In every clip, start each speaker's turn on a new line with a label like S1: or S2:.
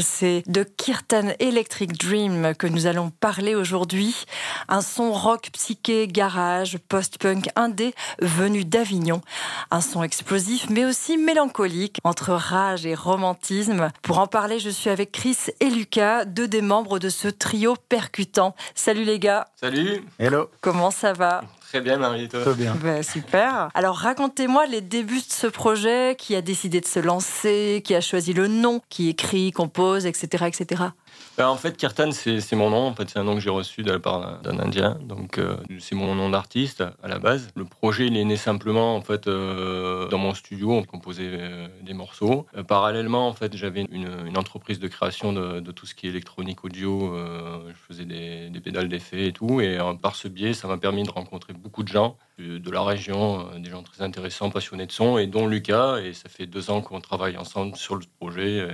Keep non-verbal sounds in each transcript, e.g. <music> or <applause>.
S1: C'est de Kirtan Electric Dream que nous allons parler aujourd'hui. Un son rock psyché, garage, post-punk indé venu d'Avignon. Un son explosif mais aussi mélancolique entre rage et romantisme. Pour en parler, je suis avec Chris et Lucas, deux des membres de ce trio percutant. Salut les gars.
S2: Salut.
S3: Hello.
S1: Comment ça va?
S2: Très bien, Marie,
S3: Très bien.
S1: Ben, super. Alors, racontez-moi les débuts de ce projet, qui a décidé de se lancer, qui a choisi le nom, qui écrit, compose, etc., etc.
S2: Bah, en fait, Kirtan, c'est mon nom. En fait, c'est un nom que j'ai reçu de la part d'un Indien. Donc, euh, c'est mon nom d'artiste à la base. Le projet, il est né simplement en fait euh, dans mon studio. On composait euh, des morceaux. parallèlement, en fait, j'avais une, entreprise de création de, tout ce qui est électronique audio. je faisais des, des pédales d'effet et tout. Et par ce biais, ça m'a permis de rencontrer beaucoup de gens de la région, des gens très intéressants, passionnés de son, et dont Lucas. Et ça fait deux ans qu'on travaille ensemble sur le projet.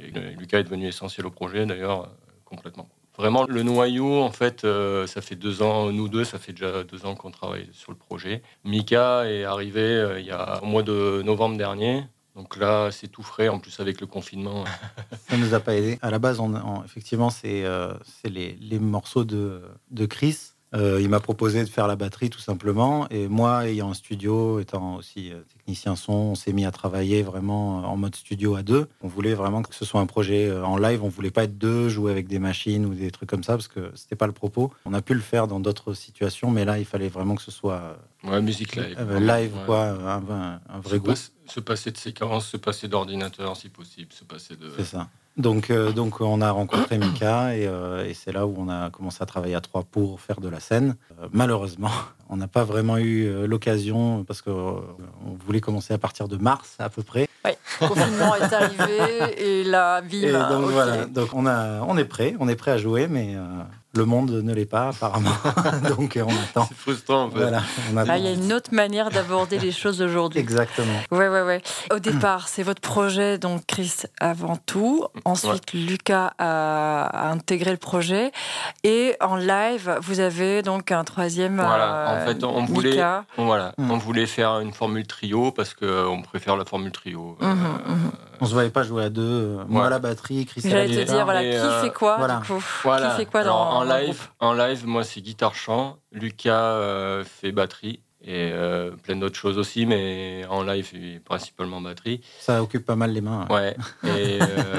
S2: Et Lucas est devenu essentiel au projet, d'ailleurs euh, complètement. Vraiment, le noyau, en fait, euh, ça fait deux ans, nous deux, ça fait déjà deux ans qu'on travaille sur le projet. Mika est arrivé euh, il y a au mois de novembre dernier. Donc là, c'est tout frais, en plus avec le confinement. <laughs>
S3: ça ne nous a pas aidé. À la base, effectivement, c'est les, les, morceaux de, de Chris euh, il m'a proposé de faire la batterie tout simplement. Et moi, ayant un studio, étant aussi euh, technicien son, on s'est mis à travailler vraiment en mode studio à deux. On voulait vraiment que ce soit un projet euh, en live. On voulait pas être deux, jouer avec des machines ou des trucs comme ça, parce que c'était pas le propos. On a pu le faire dans d'autres situations, mais là, il fallait vraiment que ce soit
S2: ouais, musique live,
S3: live quoi, un, vrai groupe.
S2: se passer de séquences, se passer d'ordinateur si possible, se passer de.
S3: C'est ça. Donc, euh, donc on a rencontré Mika euh, et, c'est là où on a commencé à travailler à trois pour faire de la scène. Euh, malheureusement, <laughs> on n'a pas vraiment eu l'occasion parce qu'on voulait commencer à partir de mars à peu près.
S1: Oui, le confinement est arrivé et la vie.
S3: donc voilà, donc on, a, on est prêt, on est prêt à jouer, mais le monde ne l'est pas, apparemment. <laughs> Donc, on attend.
S2: C'est frustrant, en fait.
S1: Ah, il y a une autre manière d'aborder les choses aujourd'hui.
S3: Exactement.
S1: Ouais, ouais, ouais. Au départ, c'est votre projet, donc Chris, avant tout. Ensuite, Lucas a, intégré le projet. Et en live, vous avez donc un troisième.
S2: Voilà. en fait, on voulait, voilà, hmm. on voulait faire une formule trio parce qu'on préfère la formule trio.
S3: Mmh, mmh. On se voyait pas jouer à deux. Euh, moi à la batterie, Chris
S1: J'allais te dire, voilà, qui euh, fait quoi
S2: voilà.
S1: du coup?
S2: Qui fait quoi dans, en, live En live, moi c'est guitare chant. Lucas euh, fait batterie et plein d'autres choses aussi, mais en live principalement batterie.
S3: Ça occupe pas mal les mains.
S2: Hein. Ouais. Et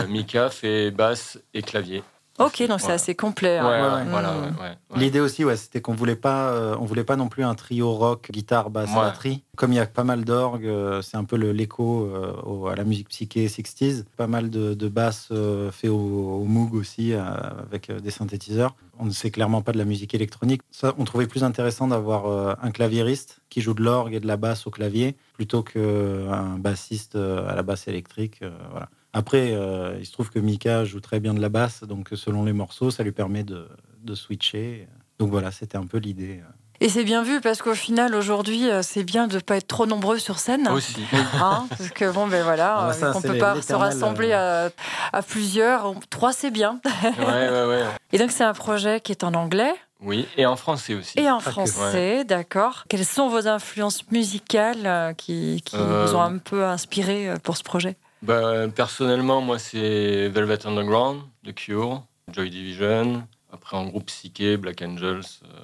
S2: Mika fait basse et clavier.
S1: Ok, donc c'est assez complet.
S2: Hein.
S3: Mm. L'idée aussi, ouais, c'était qu'on voulait pas, euh, on voulait pas non plus un trio rock, guitare, basse, batterie. Comme il y a pas mal d'orgues, euh, c'est un peu l'écho euh, à la musique psyché 60s. Pas mal de, de basses fait au, Moog aussi, avec des synthétiseurs. On ne sait clairement pas de la musique électronique. Ça, on trouvait plus intéressant d'avoir un claviériste qui joue de l'orgue et de la basse au clavier, plutôt qu'un bassiste à la basse électrique. voilà. Après, euh, il se trouve que Mika joue très bien de la basse, donc selon les morceaux, ça lui permet de, switcher. Donc voilà, c'était un peu l'idée.
S1: Et c'est bien vu parce qu'au final, aujourd'hui, euh, c'est bien de ne pas être trop nombreux sur scène.
S2: Aussi. <laughs>
S1: Hein, parce que bon, ben voilà, ah on ne peut pas se rassembler euh, à, plusieurs. Trois, c'est bien. <laughs>
S2: Ouais, ouais, ouais.
S1: Et donc, c'est un projet qui est en anglais.
S2: Oui, et en français aussi.
S1: Et en français, d'accord. Quelles sont vos influences musicales qui, qui vous ont un peu inspiré pour ce projet?
S2: Bah, personnellement, moi, c'est Velvet Underground, The Cure, Joy Division. Après, en groupe psyché, Black Angels, euh,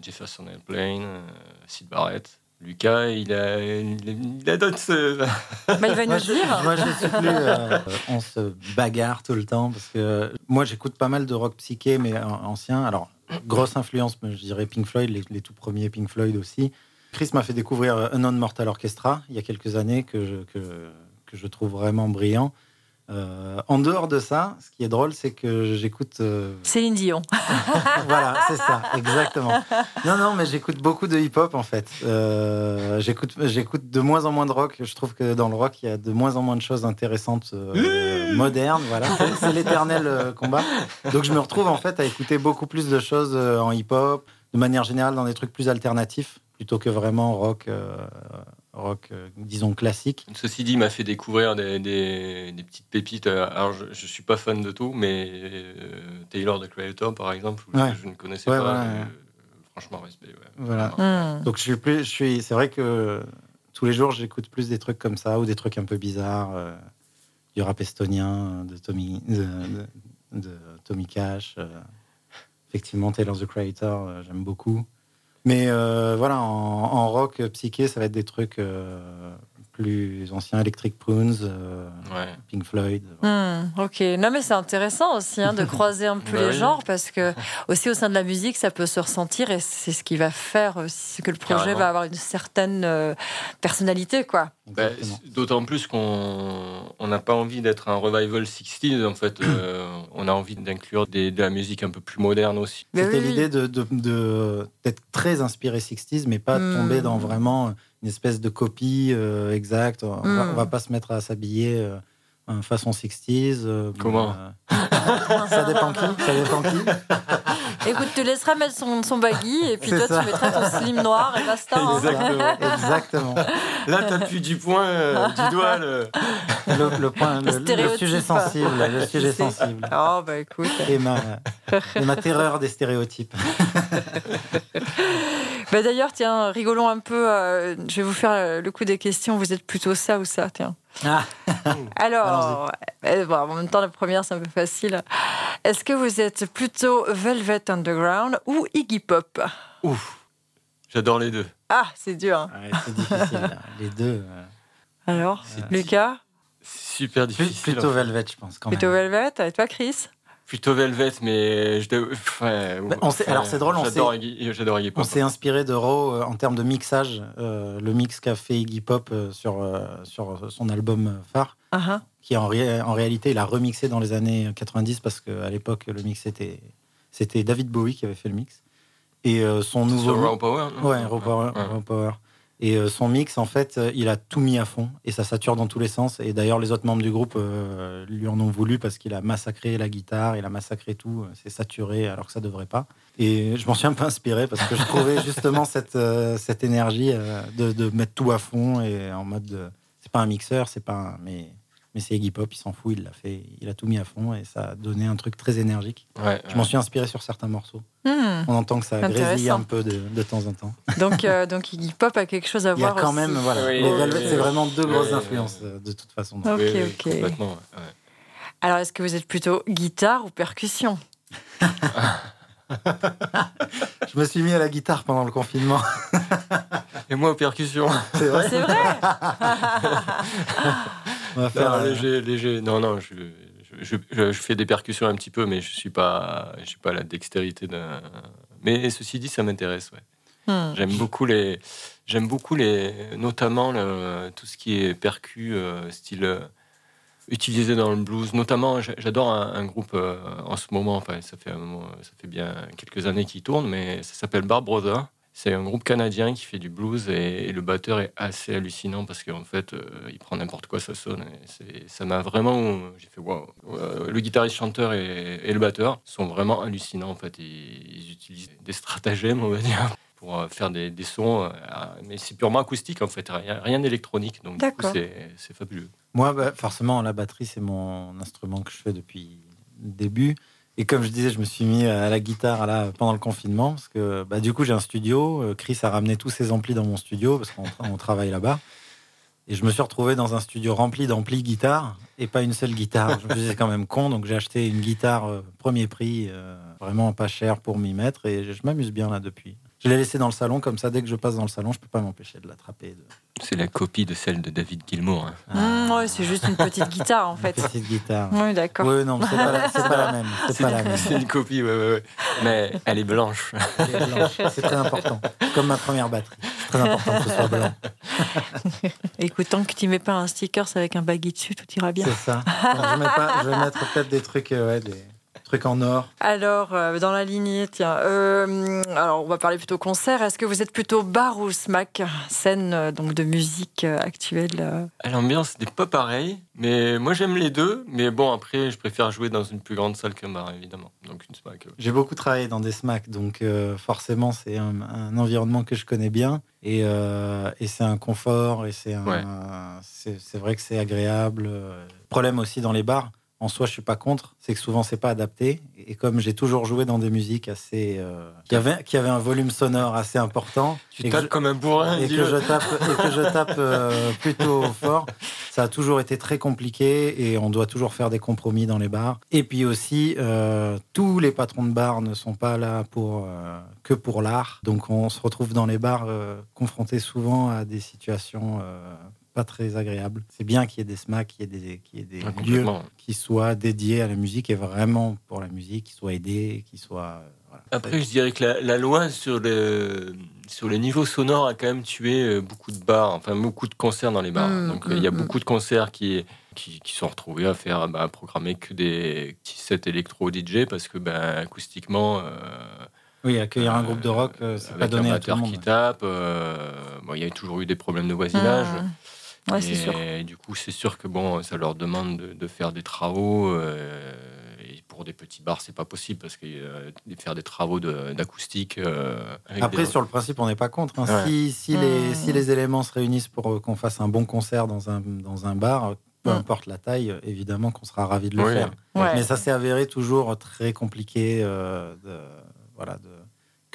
S2: Jefferson Airplane, euh, Sid Barrett. Lucas, il a, il a d'autres.
S1: Euh, <laughs> bah, il va nous dire.
S3: Moi, je suis plus. on se bagarre tout le temps parce que moi, j'écoute pas mal de rock psyché, mais ancien. Alors, grosse influence, je dirais Pink Floyd, les, tout premiers Pink Floyd aussi. Chris m'a fait découvrir Unknown Mortal Orchestra il y a quelques années que je, que, que je trouve vraiment brillant. Euh, en dehors de ça, ce qui est drôle, c'est que j'écoute. Euh,
S1: Céline Dion. <laughs>
S3: voilà, c'est ça, exactement. Non, non, mais j'écoute beaucoup de hip-hop en fait. Euh, j'écoute, j'écoute de moins en moins de rock. Je trouve que dans le rock, il y a de moins en moins de choses intéressantes, modernes. Voilà, c'est, l'éternel combat. Donc je me retrouve en fait à écouter beaucoup plus de choses en hip-hop, de manière générale dans des trucs plus alternatifs, plutôt que vraiment rock rock, euh, disons, classique.
S2: Ceci dit, m'a fait découvrir des, des, petites pépites. Alors, je ne suis pas fan de tout, mais euh, Taylor, the Creator, par exemple, je ne connaissais pas. Euh, franchement, respect.
S3: Voilà. Hmm. Donc, je suis plus, je suis, c'est vrai que tous les jours, j'écoute plus des trucs comme ça ou des trucs un peu bizarres. du rap estonien de Tommy, de, de, Tommy Cash. effectivement, Taylor the Creator, j'aime beaucoup. Mais voilà, en, en, rock psyché, ça va être des trucs plus anciens, Electric Prunes, euh, Pink Floyd.
S1: Hmm, ok, non mais c'est intéressant aussi hein, de <laughs> croiser un peu bah les genres parce que aussi au sein de la musique ça peut se ressentir et c'est ce qui va faire aussi que le projet va avoir une certaine euh, personnalité quoi.
S2: Bah, d'autant plus qu'on n'a pas envie d'être un revival 60s en fait, euh, <coughs> on a envie d'inclure de la musique un peu plus moderne aussi.
S3: C'était l'idée d'être de, de, très inspiré 60s mais pas hmm. tomber dans vraiment une espèce de copie euh, exacte. On, ne va, pas se mettre à s'habiller euh, façon 60s.
S2: Euh, Comment <laughs>
S3: Ça dépend qui. Ça dépend qui. <laughs>
S1: Écoute, tu laisseras mettre son, son baggy et puis toi, tu mettras ton slim noir et basta.
S3: Hein. Exactement. <laughs> Exactement.
S2: Là, tu appuies du point, du doigt. Le,
S3: le, point, le, sujet sensible. Le sujet sensible.
S1: Oh, bah écoute.
S3: Et ma, et ma terreur des stéréotypes.
S1: Bah d'ailleurs, tiens, rigolons un peu. Euh, je vais vous faire euh, le coup des questions. Vous êtes plutôt ça ou ça, tiens? Ah. <laughs> Alors, euh, en même temps, la première, c'est un peu facile. Est-ce que vous êtes plutôt Velvet Underground ou Iggy Pop?
S2: Ouf, j'adore les deux.
S1: Ah, c'est dur.
S3: c'est difficile, <laughs> les deux.
S1: Alors, Lucas?
S2: Super difficile.
S3: Plutôt Velvet, je pense. Quand
S1: plutôt Velvet. Et toi, Chris?
S2: Plutôt Velvet, mais je
S3: bah, on alors c'est drôle, on
S2: j'adore Iggy Pop.
S3: On s'est inspiré de Raw euh, en termes de mixage, euh, le mix qu'a fait Iggy Pop euh, sur, sur son album phare, uh-huh. qui en, en réalité il a remixé dans les années 90 parce qu'à l'époque le mix c'était c'était David Bowie qui avait fait le mix et son nouveau
S2: Raw Power.
S3: ouais, Raw Power, Raw Power. Et euh, son mix, en fait, euh, il a tout mis à fond et ça sature dans tous les sens. Et d'ailleurs, les autres membres du groupe euh, lui en ont voulu parce qu'il a massacré la guitare, il a massacré tout. C'est saturé alors que ça devrait pas. Et je m'en suis un peu inspiré parce que je trouvais justement <laughs> cette, cette énergie de, de, mettre tout à fond et en mode. c'est pas un mixeur, c'est pas un, mais mais c'est Iggy Pop, il s'en fout, il l'a fait, il a tout mis à fond et ça a donné un truc très énergique. je m'en suis inspiré sur certains morceaux. Hmm. On entend que ça grésille un peu de, de, temps en temps. <laughs>
S1: Donc, euh, donc Iggy Pop a quelque chose à voir.
S3: Il y a quand même, voilà, c'est vraiment deux grosses influences euh, de toute façon.
S1: Ok, ok. Alors, est-ce que vous êtes plutôt guitare ou percussion? <laughs>
S3: Je me suis mis à la guitare pendant le confinement.
S2: Et moi aux percussions.
S3: C'est vrai?
S1: C'est vrai? <laughs>
S2: non, léger, léger. Non, non, je, je, je, fais des percussions un petit peu, mais je suis pas, je suis pas la dextérité d'un. Mais ceci dit, ça m'intéresse, ouais. Hmm. J'aime beaucoup les, j'aime beaucoup les, notamment le, tout ce qui est percu, euh, style euh, utilisé dans le blues. Notamment, j'adore un, groupe euh, en ce moment. Enfin, ça fait un moment, ça fait bien quelques années qu'il tourne, mais ça s'appelle Bar Brother. C'est un groupe canadien qui fait du blues et, le batteur est assez hallucinant parce qu'en fait, euh, il prend n'importe quoi, ça sonne. ça m'a vraiment. J'ai fait waouh. Euh, le guitariste, chanteur et, le batteur sont vraiment hallucinants en fait. Ils, utilisent des stratagèmes, on va dire, pour euh, faire des, sons. mais c'est purement acoustique en fait, rien, rien d'électronique. Donc c'est fabuleux.
S3: Moi, bah, forcément, la batterie, c'est mon instrument que je fais depuis le début. Et comme je disais, je me suis mis à la guitare là, pendant le confinement, parce que bah, du coup, j'ai un studio. Euh, Chris a ramené tous ses amplis dans mon studio, parce qu'on travaille là-bas. Et je me suis retrouvé dans un studio rempli d'amplis guitare et pas une seule guitare. Je me disais quand même con, donc j'ai acheté une guitare euh, premier prix, euh, vraiment pas cher pour m'y mettre, et je m'amuse bien là depuis. Je l'ai laissé dans le salon, comme ça, dès que je passe dans le salon, je peux pas m'empêcher de l'attraper. De...
S2: C'est la copie de celle de David Gilmour.
S1: Hein. Mmh, c'est juste une petite guitare en fait.
S3: Une petite guitare.
S1: Oui, d'accord.
S3: Oui, non, c'est pas, pas, la même. C'est pas la même.
S2: C'est une copie, ouais, ouais, ouais. Mais elle est blanche.
S3: C'est très important. Comme ma première batterie. C'est très important que ce soit blanc. <laughs>
S1: Écoute, tant que tu mets pas un sticker avec un baggy dessus, tout ira bien.
S3: C'est ça. je, mets pas, je vais mettre peut-être des trucs, euh, ouais, des truc en or
S1: Alors, euh, dans la lignée, tiens, euh, alors on va parler plutôt concert. Est-ce que vous êtes plutôt bar ou smack? Scène euh, donc de musique actuelle
S2: L'ambiance n'est pas pareille, mais moi j'aime les deux. Mais bon, après, je préfère jouer dans une plus grande salle qu'un bar, évidemment. Donc une smack.
S3: J'ai beaucoup travaillé dans des smacks, donc forcément, c'est un, environnement que je connais bien. Et, et c'est un confort, et c'est c'est vrai que c'est agréable. Problème aussi dans les bars en soi, je suis pas contre. C'est que souvent, c'est pas adapté. Et comme j'ai toujours joué dans des musiques assez euh, qui avaient qui avait un volume sonore assez important,
S2: tu tapes comme un bourrin
S3: et que je tape et que je tape euh, <laughs> plutôt fort, ça a toujours été très compliqué et on doit toujours faire des compromis dans les bars. Et puis aussi, euh, tous les patrons de bars ne sont pas là pour que pour l'art, donc on se retrouve dans les bars confrontés souvent à des situations pas très agréable. C'est bien qu'il y ait des SMAC, qu'il y ait des, qu'il y ait des ah, lieux qui soient dédiés à la musique et vraiment pour la musique, qui soient aidés, qui soient.
S2: Voilà. Après, je dirais que la, loi sur le, sur les niveaux sonores a quand même tué euh, beaucoup de bars, enfin beaucoup de concerts dans les bars. Mmh, Donc il y a mmh, beaucoup de concerts qui, qui, qui, sont retrouvés à faire bah, à programmer que des petits sets électro DJ parce que bah, acoustiquement. Euh,
S3: oui, accueillir un groupe de rock, euh, c'est pas donné à tout le monde.
S2: qui tape. bon, il y a toujours eu des problèmes de voisinage. Mmh et, du coup, c'est sûr que bon, ça leur demande de, faire des travaux. Euh, et pour des petits bars, c'est pas possible parce que euh, faire des travaux d'acoustique. Euh,
S3: Après, sur le principe, on n'est pas contre. Hein. Si, si, les, si les éléments se réunissent pour qu'on fasse un bon concert dans un, dans un bar, peu importe la taille, évidemment qu'on sera ravi de le faire. Mais ça s'est avéré toujours très compliqué de, voilà, de,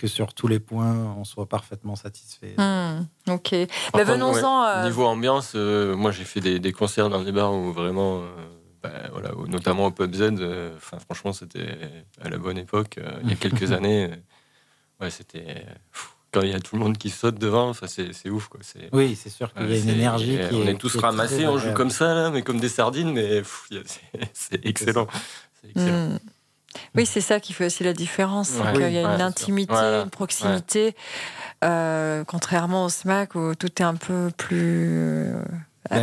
S3: que sur tous les points, on soit parfaitement satisfait.
S1: Hmm, ok. Mais venons-en.
S2: Euh, niveau ambiance, euh, moi j'ai fait des, concerts dans des bars où vraiment, euh, bah, voilà, notamment au Pub Z, enfin franchement c'était à la bonne époque, il y a quelques <laughs> années. ouais, c'était. Quand il y a tout le monde qui saute devant, c'est ouf. Quoi.
S3: Oui, c'est sûr qu'il y a une énergie qui
S2: On est, tous ramassés, on joue comme ça, là, mais comme des sardines, mais c'est excellent. C'est excellent. Hmm.
S1: Oui, c'est ça qui fait aussi la différence. Il y a une intimité, une proximité, euh, contrairement au SMAC où tout est un peu plus, euh,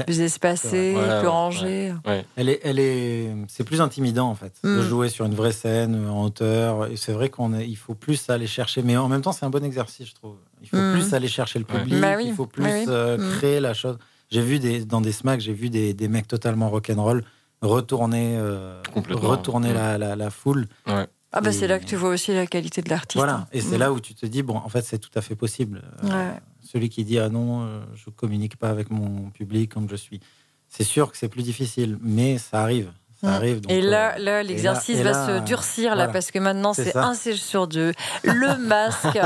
S1: plus espacé, plus rangé.
S3: Elle est, elle est, c'est plus intimidant en fait de mm. jouer sur une vraie scène en hauteur. Et c'est vrai qu'on il faut plus aller chercher, mais en même temps c'est un bon exercice, je trouve. Il faut mm. plus aller chercher le public, bah il faut plus euh, mm. créer la chose. J'ai vu des, dans des SMAC, j'ai vu des, des mecs totalement rock'n'roll retourner, euh, retourner la, la, foule.
S1: Ah bah c'est là que tu vois aussi la qualité de l'artiste.
S3: Voilà, et c'est mm. là où tu te dis, bon, en fait, c'est tout à fait possible. Euh, celui qui dit, ah non, euh, je communique pas avec mon public comme je suis. C'est sûr que c'est plus difficile, mais ça arrive. Mm. arrive,
S1: et là, euh, là l'exercice va se durcir là parce que maintenant c'est un siège sur deux, le <laughs> masque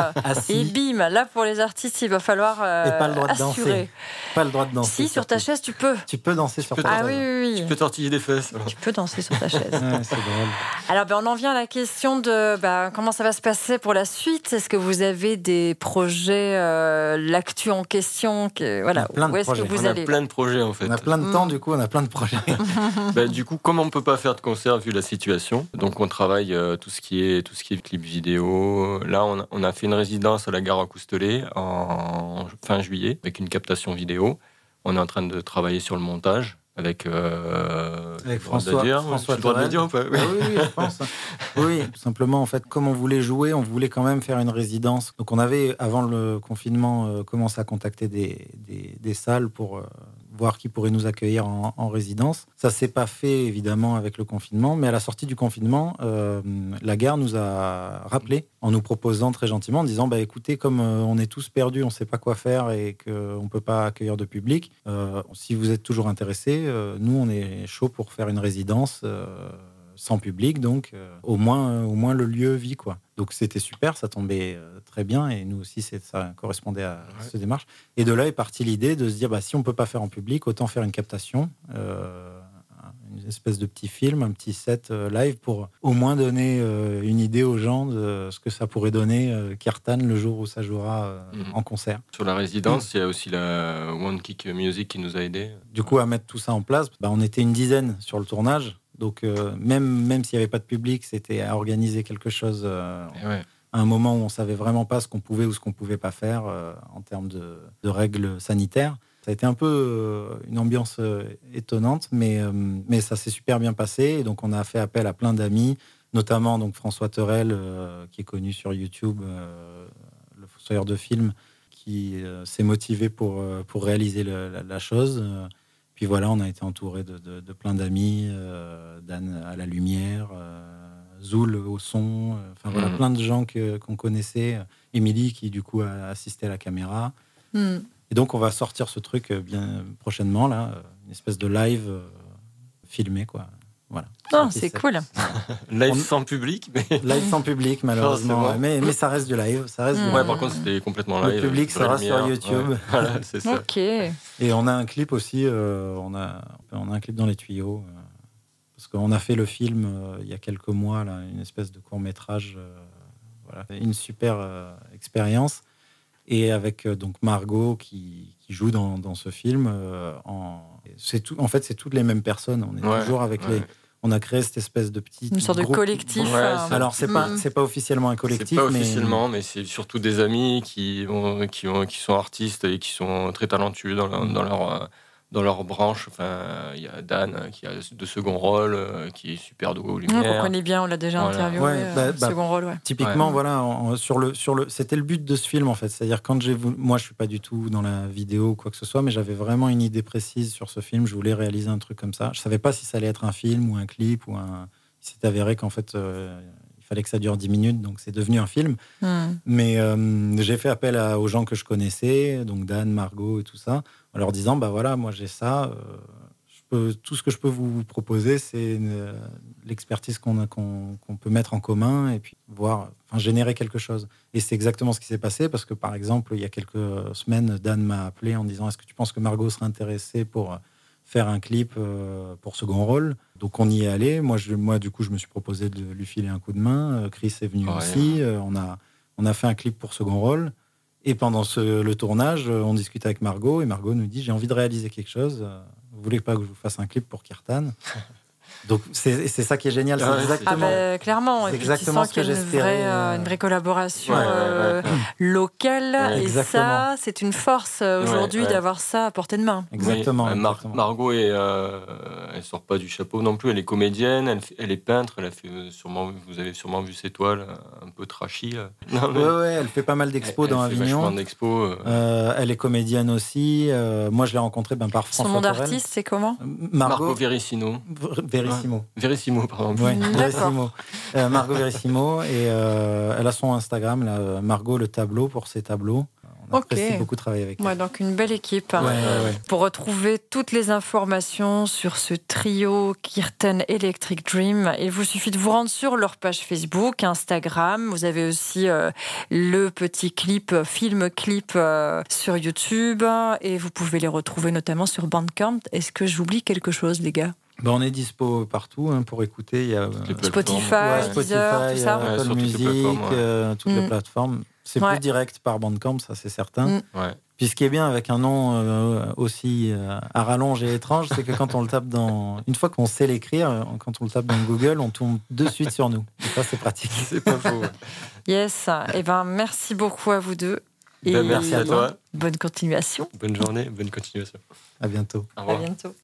S1: et bim. Là pour les artistes, il va falloir euh,
S3: et pas le droit
S1: de
S3: danser. Pas le droit de danser.
S1: Si sur ta chaise tu peux.
S3: Tu peux danser sur ta
S1: chaise. Ah oui, oui,
S2: Tu peux tortiller des fesses.
S1: Tu peux danser sur ta chaise. <laughs> c'est drôle. Alors ben, on en vient à la question de ben, comment ça va se passer pour la suite? Est-ce que vous avez des projets, euh, l'actu en question, que, voilà. Où est-ce que vous
S2: on
S1: allez?
S2: a plein de projets en fait.
S3: On a plein de temps du coup, on a plein de projets. <laughs>
S2: ben, du coup comment on peut pas faire de concert vu la situation. Donc on travaille euh, tout ce qui est tout ce qui est clip vidéo. Là, on a, fait une résidence à la gare à Coustelet en fin juillet avec une captation vidéo. On est en train de travailler sur le montage avec,
S3: euh, François, François dire, oui. oui, je pense. <laughs> oui, tout simplement, en fait, comme on voulait jouer, on voulait quand même faire une résidence. Donc, on avait, avant le confinement, euh, commencé à contacter des, des, salles pour euh, voir qui pourrait nous accueillir en, résidence. Ça s'est pas fait évidemment avec le confinement, mais à la sortie du confinement, euh, la gare nous a rappelé en nous proposant très gentiment, en disant bah écoutez, comme euh, on est tous perdus, on ne sait pas quoi faire et qu'on ne peut pas accueillir de public, euh, si vous êtes toujours intéressé, nous on est chaud pour faire une résidence sans public, donc euh, au, moins, au moins le lieu vit. Quoi. Donc c'était super, ça tombait euh, très bien et nous aussi ça correspondait à cette démarche. Et de là est partie l'idée de se dire bah, si on ne peut pas faire en public, autant faire une captation, euh, une espèce de petit film, un petit set live pour au moins donner une idée aux gens de ce que ça pourrait donner Kirtan le jour où ça jouera mhm. en concert.
S2: Sur la résidence, il y a aussi la One Kick Music qui nous a aidés.
S3: Du coup, à mettre tout ça en place, bah, on était une dizaine sur le tournage. Donc, euh, même, même s'il n'y avait pas de public, c'était à organiser quelque chose euh, à un moment où on savait vraiment pas ce qu'on pouvait ou ce qu'on pouvait pas faire euh, en termes de, règles sanitaires. Ça a été un peu une ambiance étonnante, mais, mais ça s'est super bien passé. Et donc, on a fait appel à plein d'amis, notamment donc François Terrel, qui est connu sur YouTube, le fossoyeur de films, qui s'est motivé pour, pour réaliser la, chose. Puis voilà, on a été entouré de, plein d'amis, euh, Dan à la lumière, euh, Zoul au son, euh, enfin voilà, mm. plein de gens qu'on connaissait. Émilie qui du coup a assisté à la caméra. Mm. Et donc on va sortir ce truc bien prochainement là, une espèce de live filmé quoi. Voilà.
S1: Non, c'est cool. <laughs>
S2: live sans public, mais
S3: live sans public malheureusement, mais, mais ça reste du live, ça reste.
S2: Ouais, par contre c'était complètement live.
S3: Le public sera sur YouTube.
S2: Voilà, c'est ça.
S1: Ok.
S3: Et on a un clip aussi, euh, on a on a un clip dans les tuyaux. Euh, parce qu'on a fait le film euh, il y a quelques mois, là, une espèce de court métrage, voilà, une super expérience. Et avec donc Margot qui, qui joue dans, dans, ce film, en, tout, en fait c'est toutes les mêmes personnes. On est toujours avec les on a créé cette espèce de petit
S1: une sorte de collectif.
S3: Euh, Alors c'est pas mm. c'est pas officiellement un collectif,
S2: pas officiellement, mais, c'est surtout des amis qui qui, ont, qui sont artistes et qui sont très talentueux dans, dans leur euh, dans leur branche. Enfin, il y a Dan qui a de second rôle, euh, qui est super doué
S1: lumière. Oui, on connaît bien, on l'a déjà interviewé. Euh, bah, bah, second rôle, ouais.
S3: Typiquement, voilà, sur le sur le, c'était le but de ce film en fait. C'est-à-dire quand j'ai moi, je suis pas du tout dans la vidéo ou quoi que ce soit, mais j'avais vraiment une idée précise sur ce film. Je voulais réaliser un truc comme ça. Je savais pas si ça allait être un film ou un clip ou un. Il s'est avéré qu'en fait. Euh, fallait que ça dure 10 minutes, donc c'est devenu un film. Hmm. Mais j'ai fait appel aux gens que je connaissais, donc Dan, Margot et tout ça, en leur disant bah voilà, moi j'ai ça. Euh, je peux, tout ce que je peux vous proposer, c'est l'expertise qu'on qu'on peut mettre en commun et puis voir, enfin, générer quelque chose. Et c'est exactement ce qui s'est passé parce que par exemple, il y a quelques semaines, Dan m'a appelé en disant est-ce que tu penses que Margot serait intéressée pour faire un clip euh, pour second rôle. Donc on y est allé. Moi, je, moi, du coup, je me suis proposé de lui filer un coup de main. Euh, Chris est venu aussi. on, a, on a fait un clip pour second rôle. Et pendant le tournage, euh, on discute avec Margot et Margot nous dit j'ai envie de réaliser quelque chose. Euh, vous voulez pas que je vous fasse un clip pour Kirtan? <laughs> Donc c'est ça qui est génial, c'est
S1: ah exactement. Ah clairement, c'est exactement ce que j'espérais. Euh, une vraie collaboration euh, locale, et ça, c'est une force euh, aujourd'hui d'avoir ça à portée de main.
S3: Exactement.
S2: Margot, est, elle sort pas du chapeau non plus. Elle est comédienne, elle, elle est peintre. Elle a fait sûrement, vous avez sûrement vu ses toiles un peu trashy. <laughs>
S3: Non, ouais, elle fait pas mal d'expos dans Avignon.
S2: d'expos.
S3: elle est comédienne aussi. moi, je l'ai rencontrée ben, par François.
S1: Son nom d'artiste, c'est comment?
S2: Margot, Margot Verissino.
S3: Verissimo.
S2: Verissimo, pardon.
S3: Verissimo. Euh, Margot Verissimo. Et euh, elle a son Instagram, là, Margot le tableau pour ses tableaux. On apprécie beaucoup travailler avec
S1: elle. donc une belle équipe. pour retrouver toutes les informations sur ce trio Kirten Electric Dream, il vous suffit de vous rendre sur leur page Facebook, Instagram. Vous avez aussi euh, le petit clip, film clip sur YouTube. Et vous pouvez les retrouver notamment sur Bandcamp. Est-ce que j'oublie quelque chose, les gars?
S3: Ben, on est dispo partout hein, pour écouter. Il y a
S1: Spotify, Spotify, tout ça.
S3: Apple Music, euh, toutes les mm. plateformes. C'est plus direct par Bandcamp, ça c'est certain. Mm. Puis ce qui est bien avec un nom euh, aussi euh, à rallonge et étrange, c'est que quand on le tape dans. Une fois qu'on sait l'écrire, quand on le tape dans Google, on tombe de suite sur nous. Et ça, c'est pratique. <laughs>
S2: C'est pas faux.
S1: Yes. Et eh ben, merci beaucoup à vous deux.
S2: Ben, merci à toi.
S1: Bonne continuation.
S2: Bonne journée, bonne continuation.
S3: À bientôt.
S1: À bientôt.